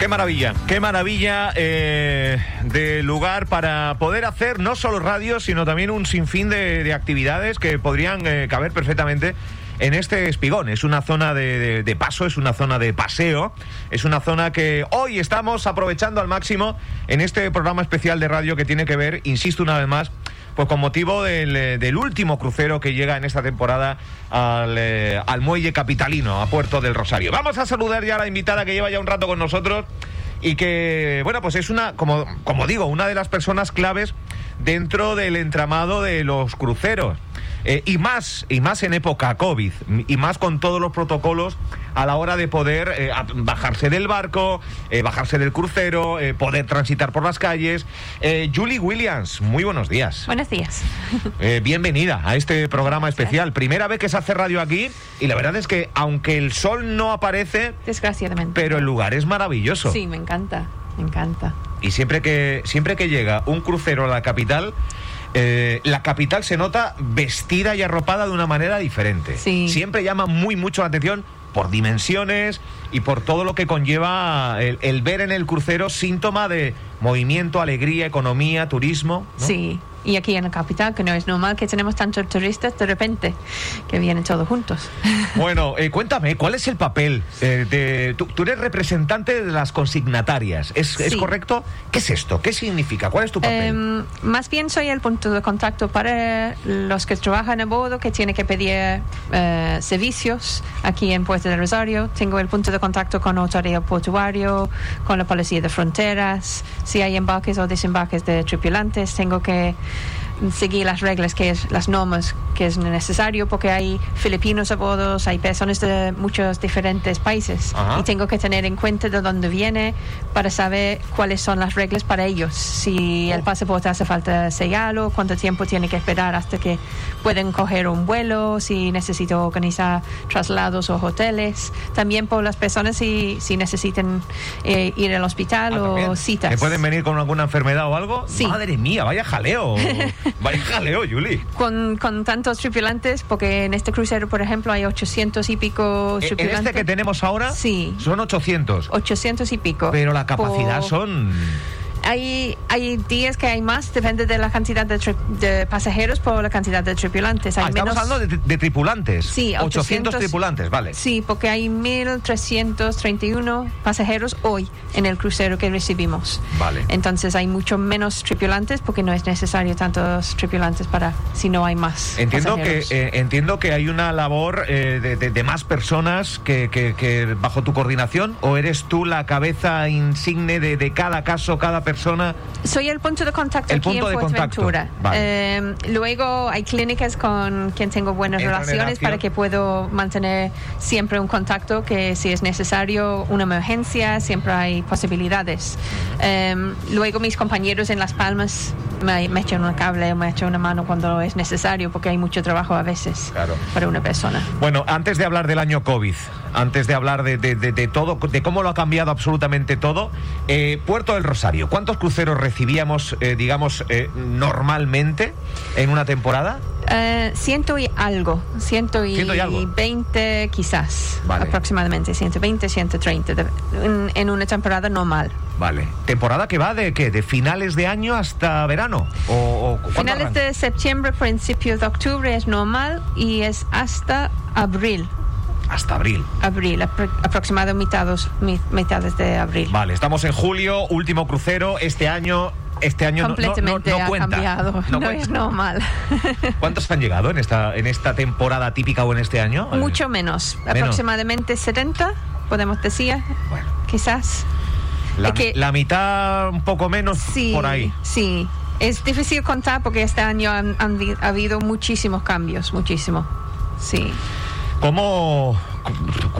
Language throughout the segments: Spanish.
Qué maravilla, qué maravilla eh, de lugar para poder hacer no solo radio, sino también un sinfín de, de actividades que podrían eh, caber perfectamente en este espigón. Es una zona de- de paso, es una zona de paseo, es una zona que hoy estamos aprovechando al máximo en este programa especial de radio que tiene que ver, insisto una vez más, pues con motivo del, eh, del último crucero que llega en esta temporada al, eh, al muelle capitalino, a Puerto del Rosario. Vamos a saludar ya a la invitada que lleva ya un rato con nosotros y que, bueno, pues es una, como, como digo, una de las personas claves dentro del entramado de los cruceros. Eh, y más, y más en época COVID, y más con todos los protocolos a la hora de poder eh, bajarse del barco, eh, bajarse del crucero, poder transitar por las calles. Julie Williams, muy buenos días. Buenos días. Bienvenida a este programa especial. Primera vez que se hace radio aquí y la verdad es que aunque el sol no aparece, Desgraciadamente. pero el lugar es maravilloso. Sí, me encanta, me encanta. Y siempre que, siempre que llega un crucero a la capital, eh, la capital se nota vestida y arropada de una manera diferente. Sí. Siempre llama muy mucho la atención por dimensiones y por todo lo que conlleva el, el ver en el crucero síntoma de movimiento, alegría, economía, turismo. ¿no? Sí. Y aquí en la capital, que no es normal que tenemos tantos turistas de repente, que vienen todos juntos. Bueno, eh, cuéntame, ¿cuál es el papel eh, de... Tú, tú eres representante de las consignatarias, ¿es, es Sí. correcto? ¿Qué es esto? ¿Qué significa? ¿Cuál es tu papel? Em, más bien soy el punto de contacto para los que trabajan a bordo, que tienen que pedir eh, servicios aquí en Puerto del Rosario. Tengo el punto de contacto con autoridad portuario, con la policía de fronteras. Si hay embarques o desembarques de tripulantes, tengo que seguir las reglas, que es las normas que es necesario, porque hay filipinos a bordo, hay personas de muchos diferentes países Ajá. y tengo que tener en cuenta de dónde viene para saber cuáles son las reglas para ellos. Si el pasaporte hace falta sellarlo, cuánto tiempo tiene que esperar hasta que pueden coger un vuelo, si necesito organizar traslados o hoteles. También por las personas si, si necesitan eh, ir al hospital Ah, o también. citas. ¿Que pueden venir con alguna enfermedad o algo? Sí. Madre mía, vaya jaleo. vaya jaleo, Julie. Con, con tantos tripulantes, porque en este crucero, por ejemplo, hay 800 y pico E- En tripulantes. este que tenemos ahora Sí. son 800. 800 y pico. Pero la capacidad Por- son... Hay, hay días que hay más, depende de la cantidad de, tri- de pasajeros por la cantidad de tripulantes. Hay Ah, estamos menos- hablando de, de tripulantes. Sí, 800 800 tripulantes, vale. Sí, porque hay 1.331 pasajeros hoy en el crucero que recibimos. Vale. Entonces hay mucho menos tripulantes porque no es necesario tantos tripulantes para si no hay más. Entiendo que, eh, entiendo que hay una labor eh, de, de- de más personas que, que- que bajo tu coordinación o eres tú la cabeza insigne de, de cada caso, cada persona. Soy el punto de contacto El aquí punto en de contacto, Fuerteventura. vale. Eh, luego hay clínicas con quien tengo buenas Entran en relaciones para que puedo mantener siempre un contacto que si es necesario una emergencia siempre hay posibilidades. Eh, luego mis compañeros en Las Palmas me, me echan un cable o me echan una mano cuando es necesario porque hay mucho trabajo a veces Claro. para una persona. Bueno, antes de hablar del año COVID, antes de hablar de, de- de- de todo, de cómo lo ha cambiado absolutamente todo, eh, Puerto del Rosario, ¿cuántos cruceros recibíamos, eh, digamos, eh, normalmente en una temporada? Eh, ciento y algo, ciento y, Ciento y algo. 20 quizás, Vale. aproximadamente, 120, 130, de- en, en una temporada normal. Vale. ¿Temporada que va de qué? ¿De finales de año hasta verano? ¿O, o cuándo Finales arranca? de septiembre, principios de octubre es normal y es hasta abril, Hasta abril. abril, apro- aproximado mitades, mi- mitades de abril. Vale, estamos en julio, último crucero. Este año, este año no- no- no, Completamente no ha cuenta. cambiado, No no, cuenta. es normal. ¿Cuántos han llegado en esta, en esta temporada típica o en este año? Eh, Mucho menos, aproximadamente 70, podemos decir, Bueno, quizás. la, Es que- la mitad, un poco menos Sí, por ahí. sí. Es difícil contar porque este año han, han ha habido muchísimos cambios, muchísimo. Sí. ¿Cómo,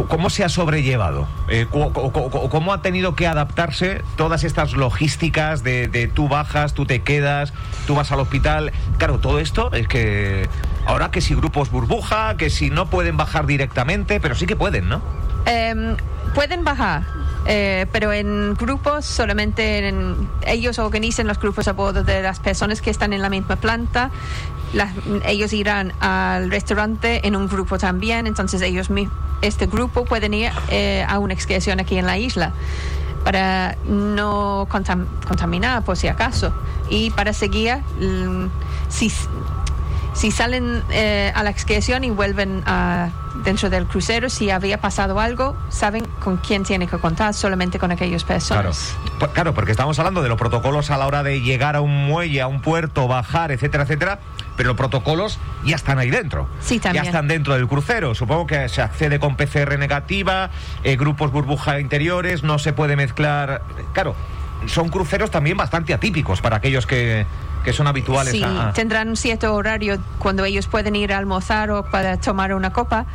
cómo se ha sobrellevado? Eh, ¿Cómo ha tenido que adaptarse todas estas logísticas de, de tú bajas, tú te quedas, tú vas al hospital? Claro, todo esto es que ahora que si grupos burbuja, que si no pueden bajar directamente, pero sí que pueden, ¿no? Em, pueden bajar, eh, pero en grupos solamente en- ellos organizan los grupos a bordo de las personas que están en la misma planta. Las- ellos irán al restaurante en un grupo también, entonces ellos este grupo pueden ir eh, a una excursión aquí en la isla. para no contam- contaminar por si acaso y para seguir mm, si si salen eh, a la excursión y vuelven a, dentro del crucero, si había pasado algo, saben con quién tiene que contar, solamente con aquellas Claro, personas. Pues, claro, porque estamos hablando de los protocolos a la hora de llegar a un muelle, a un puerto, bajar, etcétera, etcétera, pero los protocolos ya están ahí dentro. Sí, también. Ya están dentro del crucero. Supongo que se accede con PCR negativa, eh, grupos burbuja interiores, no se puede mezclar. Claro, son cruceros también bastante atípicos para aquellos que, que son habituales Sí, a- a- tendrán un cierto horario cuando ellos pueden ir a almorzar o para tomar una copa.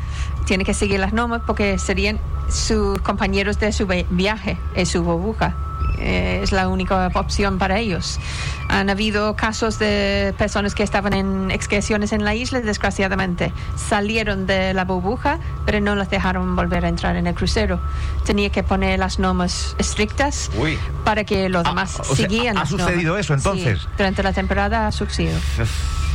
Tiene que seguir las normas porque serían sus compañeros de su vi- viaje, en su burbuja. Eh, es la única opción para ellos. Han habido casos de personas que estaban en excursiones en la isla, desgraciadamente. Salieron de la burbuja, pero no las dejaron volver a entrar en el crucero. Tenía que poner las normas estrictas Uy. para que los Ah, demás o sea, siguieran ¿ha las sucedido normas. eso, entonces? Sí, durante la temporada ha sucedido.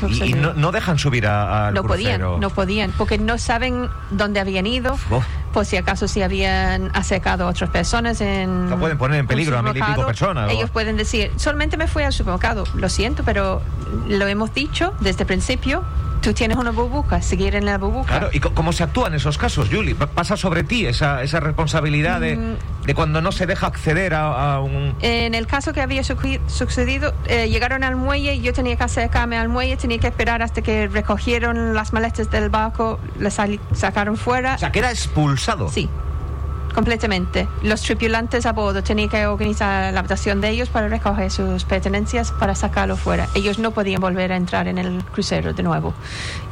Y, y no, no dejan subir a- al No podían, no podían, porque no saben dónde habían ido, Oh. por si acaso si habían acercado a otras personas en... No pueden poner en peligro a mil y pico personas. Ellos pueden decir, solamente me fui al supermercado, lo siento, pero lo hemos dicho desde el principio, tú tienes una burbuja, seguir en la burbuja. Claro, ¿y cómo se actúa en esos casos, Julie? Pa- ¿Pasa sobre ti esa, esa responsabilidad de, Mm. de cuando no se deja acceder a, a un... En el caso que había sucedido, eh, llegaron al muelle, yo tenía que acercarme al muelle, tenía que esperar hasta que recogieron las maletas del barco, las sacaron fuera. O sea, que era expulsado. Sí, completamente. Los tripulantes a bordo tenían que organizar la adaptación de ellos para recoger sus pertenencias para sacarlo fuera. Ellos no podían volver a entrar en el crucero de nuevo.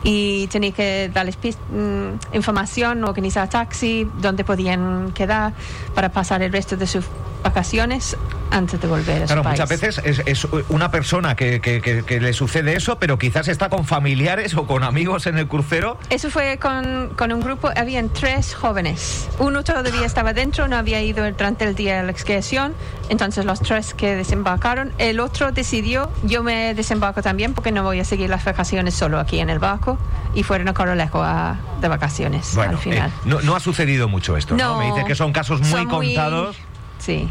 Y tenía que darles mm, información, organizar taxi, dónde podían quedar para pasar el resto de sus vacaciones antes de volver a Claro, su país. muchas veces es, es una persona que, que- que- que le sucede eso, pero quizás está con familiares o con amigos en el crucero. Eso fue con, con un grupo, habían tres jóvenes. Uno todavía estaba dentro, no había ido durante el día de la excursión, entonces los tres que desembarcaron. El otro decidió, yo me desembarco también porque no voy a seguir las vacaciones solo aquí en el barco y fueron a Corolejo a, de vacaciones Bueno, al final. eh, no, no ha sucedido mucho esto, ¿no? Me dices que son casos muy son contados. Sí,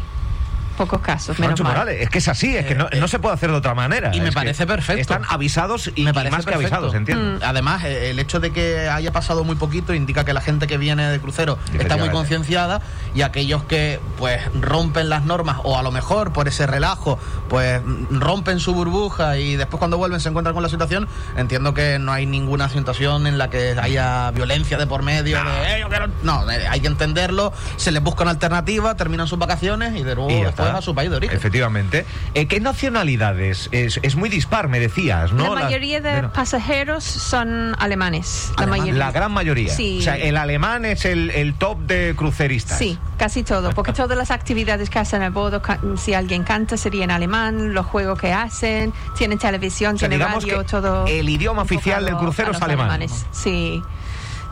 pocos casos, menos mal. Morales, es que es así, es que no, no se puede hacer de otra manera. y me Es parece perfecto. Están avisados y, Me y parece más que avisados, entiendo. Mm. Además, eh, el hecho de que haya pasado muy poquito indica que la gente que viene de crucero está muy concienciada y aquellos que pues rompen las normas o a lo mejor por ese relajo pues rompen su burbuja y después cuando vuelven se encuentran con la situación, entiendo que no hay ninguna situación en la que haya violencia de por medio. de, "Eh, yo quiero-". No, eh, hay que entenderlo, se les busca una alternativa, terminan sus vacaciones y de nuevo Y después a su país de origen. Efectivamente. Eh, ¿Qué nacionalidades? Es, es muy dispar, me decías, ¿no? La mayoría de no. pasajeros son alemanes. La, mayoría. La gran mayoría. Sí. O sea, el alemán es el, el top de cruceristas. Sí, casi todo, porque todas las actividades que hacen a bordo, si alguien canta sería en alemán, los juegos que hacen, tienen televisión, O sea, tienen radio, que todo. el idioma oficial del crucero es alemán. alemanes. Sí,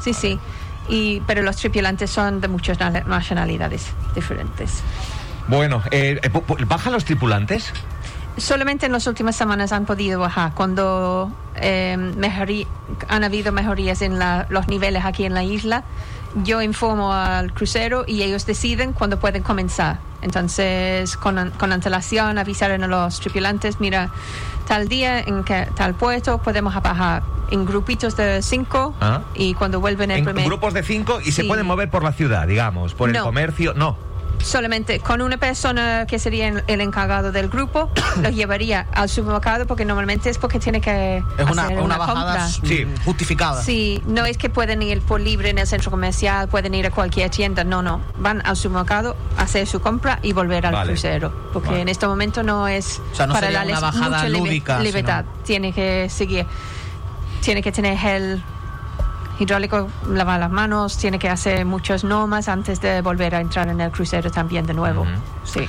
sí, sí. Y, pero los tripulantes son de muchas na- nacionalidades diferentes. Bueno, eh, eh, ¿bajan los tripulantes? Solamente en las últimas semanas han podido bajar cuando eh, mejorí- han habido mejorías en la- los niveles aquí en la isla. Yo informo al crucero y ellos deciden cuándo pueden comenzar. Entonces, con, con antelación, avisaron a los tripulantes, mira, tal día en que tal puerto podemos bajar en grupitos de cinco Ah. y cuando vuelven el En primer... grupos de cinco y se pueden mover por la ciudad, digamos, por el comercio. No. Solamente con una persona que sería el- el encargado del grupo, los llevaría al supermercado porque normalmente es porque tiene que Es una, hacer una bajada compra. Sí. justificada. Sí, no es que pueden ir por libre en el centro comercial, pueden ir a cualquier tienda, no, no. Van al supermercado, hacer su compra y volver al Vale. crucero. Porque Vale. en este momento no es O sea, no para sería darles una bajada lúdica, libertad. Tiene que seguir, tiene que tener gel hidráulico, lavar las manos, tiene que hacer muchas normas antes de volver a entrar en el crucero también de nuevo. Sí.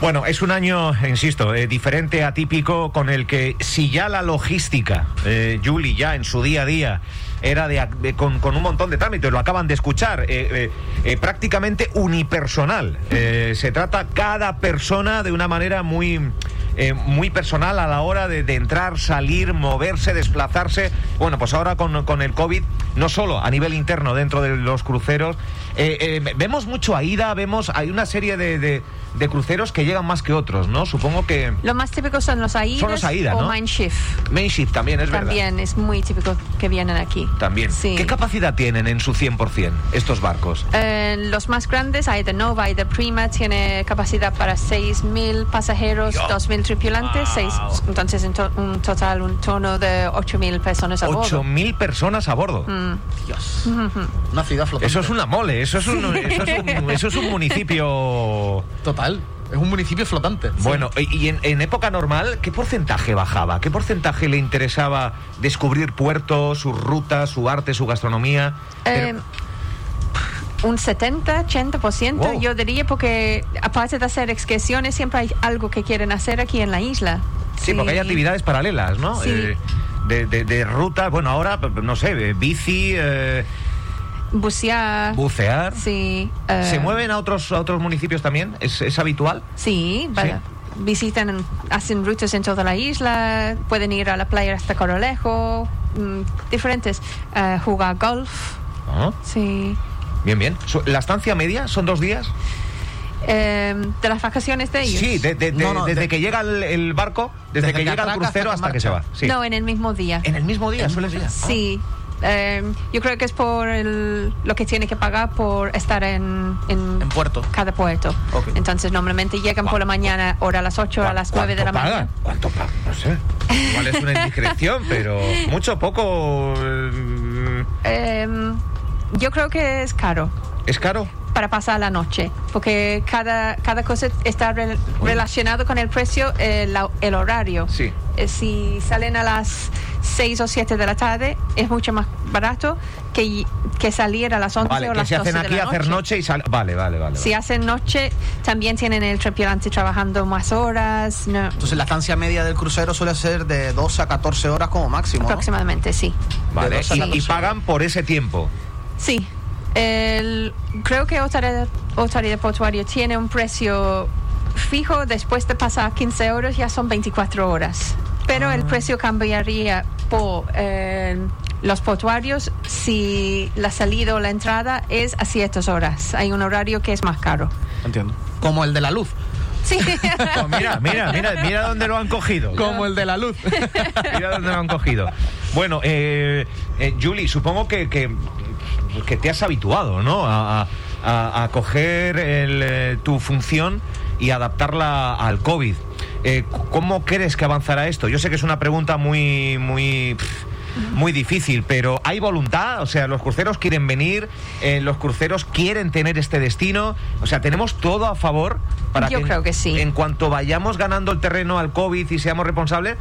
Bueno, es un año, insisto, eh, diferente, atípico, con el que si ya la logística, eh, Julie, ya en su día a día, era de, con, con un montón de trámites, lo acaban de escuchar, eh, eh, eh, prácticamente unipersonal. Eh, se trata cada persona de una manera muy eh, muy personal a la hora de, de entrar, salir, moverse, desplazarse. Bueno, pues ahora con, con el COVID, no solo a nivel interno dentro de los cruceros, eh, eh, vemos mucho AIDA, vemos, hay una serie de, de- de cruceros que llegan más que otros, ¿no? Supongo que Lo más típico son los AIDA Son los AIDA, o ¿no? Mindshift. Mainship también es verdad. También es muy típico que vienen aquí. También. Sí. ¿Qué capacidad tienen en su 100% estos barcos? Los más grandes, AIDA Nova, AIDA Prima, tiene capacidad para 6.000 pasajeros, Dios. 2.000 tripulantes, Wow. seis- entonces en to- un total un tono de 8.000 personas a bordo. 8.000 personas a bordo. Mm. Dios. Una ciudad flotante. Eso es una mole, eso es un, eso es un, eso es un municipio... Total. Es un municipio flotante. Bueno, y y en, en época normal, ¿qué porcentaje bajaba? ¿Qué porcentaje le interesaba descubrir puertos, sus rutas, su arte, su gastronomía? Eh, Pero- un 70-80%, Wow. yo diría, porque aparte de hacer excursiones, siempre hay algo que quieren hacer aquí en la isla. sí, porque hay actividades paralelas, ¿no? Sí. Eh, de, de, bueno, ahora, no sé, eh, bici, eh, Bucear. bucear. sí. ¿Se mueven a otros, a otros municipios también? ¿Es, es habitual? Sí, visitan, hacen rutas en toda la isla, pueden ir a la playa hasta Corolejo, mm, diferentes. Eh, jugar golf, Ah, sí. Bien, bien. Su- ¿La estancia media son dos días? Eh, de las vacaciones de ellos. Sí, de- de- de- No, no, desde de- que llega el, el barco, desde, Desde que que llega el crucero hasta hasta que que se va. Sí. No, en el mismo día. En el mismo día, suele ser. Sí. Eh, yo creo que es por el- lo que tiene que pagar por estar en, en, En puerto. cada puerto. Ok. Entonces normalmente llegan por la mañana, hora a las 8 a las 9 de la ¿Cuánto mañana. ¿Cuánto pagan? No sé. Igual es una indiscreción, pero mucho, poco. eh, Eh, yo creo que es caro ¿Es caro? para pasar la noche, porque cada, cada cosa está re- relacionado con el precio, el, el horario. Sí. Eh, si salen a las 6 o 7 de la tarde, es mucho más barato que, que salir a las 11 Vale, o que las se 12 hacen de aquí la a hacer noche y sal... Vale, vale, vale. Si vale. hacen noche, también tienen el tripulante trabajando más horas, no, Entonces la estancia media del crucero suele ser de 12 a 14 horas como máximo. ¿no? aproximadamente, sí. Vale, de y- y, pagan por ese tiempo. Sí. El- creo que Autoridad, Autoridad Portuaria tiene un precio fijo después de pasar 15 euros, ya son 24 horas. Pero Ah. el precio cambiaría por eh, los portuarios si la salida o la entrada es a ciertas horas. Hay un horario que es más caro. Entiendo. Como el de la luz. Sí. Mira, mira, mira, mira dónde lo han cogido. Como el de la luz. Mira dónde lo han cogido. Bueno, eh, eh, Julie, supongo que, que, que te has habituado, ¿no? A, a- a- a coger el, eh, tu función y adaptarla al COVID. Eh, ¿Cómo crees que avanzará esto? Yo sé que es una pregunta muy, muy, muy difícil, pero ¿hay voluntad? O sea, los cruceros quieren venir, eh, los cruceros quieren tener este destino. O sea, tenemos todo a favor para Yo que, creo que sí. en cuanto vayamos ganando el terreno al COVID y seamos responsables,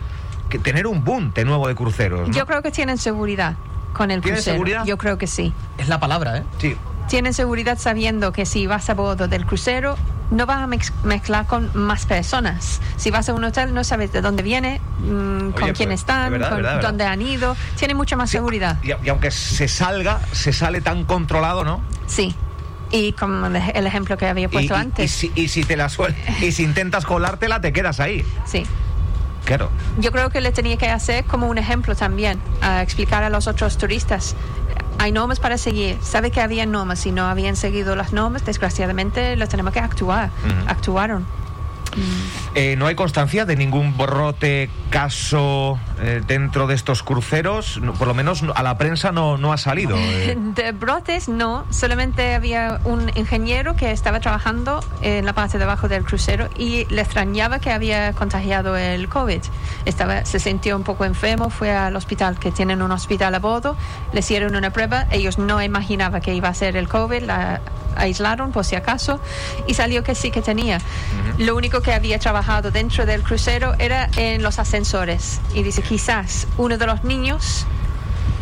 que tener un boom de nuevo de cruceros. ¿no? Yo creo que tienen seguridad con el ¿Tienen crucero. seguridad? Yo creo que sí. Es la palabra, ¿eh? Sí. Tienen seguridad sabiendo que si vas a bordo del crucero no vas a mez- mezclar con más personas. Si vas a un hotel no sabes de dónde viene, mm, con Oye, quién pues, están, verdad, con verdad, dónde han ido. Tiene mucha más Sí, seguridad. Y, y aunque se salga, se sale tan controlado, ¿no? Sí. Y como el, ejemplo que había Y, puesto y- antes. y si, y si te la suel- y si intentas colártela, te quedas ahí. Sí. Claro. Yo creo que le tenía que hacer como un ejemplo también, a explicar a los otros turistas. Hay normas para seguir. Sabe que había normas. Si no habían seguido las normas, desgraciadamente lo tenemos que actuar. Actuaron. Eh, no hay constancia de ningún brote, caso eh, dentro de estos cruceros. Por lo menos no- a la prensa no, no ha salido. eh. De brotes no, solamente había un ingeniero que estaba trabajando en la parte de abajo del crucero y le extrañaba que había contagiado el COVID. Estaba, se sintió un poco enfermo, fue al hospital, que tienen un hospital a bordo, le hicieron una prueba, ellos no imaginaban que iba a ser el COVID, la aislaron por si acaso y salió que sí que tenía. Lo único que había trabajado dentro del crucero era en los ascensores y dice quizás uno de los niños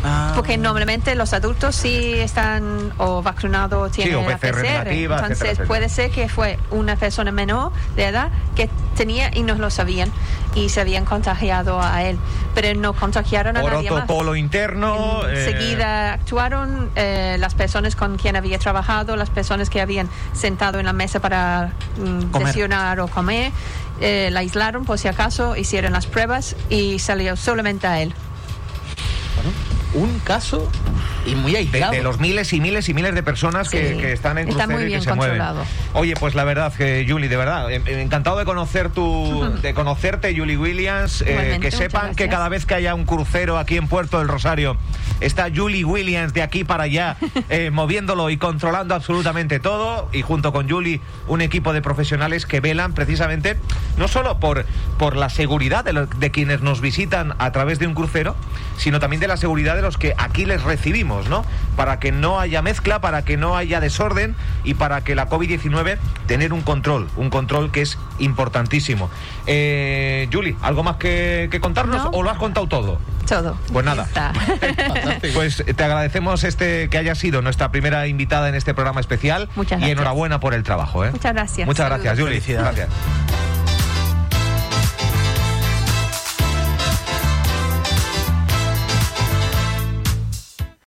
Ah. Porque normalmente los adultos sí están o vacunados o tienen o la PCR negativa, Entonces etcétera, etcétera. puede ser que fue una persona menor de edad que tenía y no lo sabían y se habían contagiado a él, pero no contagiaron a Por nadie otro más. interno. eh, Enseguida actuaron eh, las personas con quien había trabajado, las personas que habían sentado en la mesa para mm, desayunar o comer, eh, la aislaron por si acaso, hicieron las pruebas y salió solamente a él. Un caso y muy de, aislado. de los miles y miles y miles de personas que, Sí, que están en está crucero muy y que se mueven. Oye, pues la verdad que Julie, de verdad, encantado de conocer tu, de conocerte, Julie Williams. eh, que sepan que cada vez que haya un crucero aquí en Puerto del Rosario, está Julie Williams de aquí para allá, eh, moviéndolo y controlando absolutamente todo. Y junto con Julie, un equipo de profesionales que velan precisamente no solo por, por la seguridad de, de quienes nos visitan a través de un crucero, sino también de la seguridad de los que aquí les recibimos, ¿no? Para que no haya mezcla, para que no haya desorden y para que la COVID-19 tener un control, un control que es importantísimo. Eh, Julie, ¿algo más que, que contarnos No. o lo has contado todo? Todo. Pues nada. Pues te agradecemos este que haya sido nuestra primera invitada en este programa especial Muchas y gracias. enhorabuena por el trabajo. ¿eh? Muchas gracias. Muchas gracias. Julie. Gracias.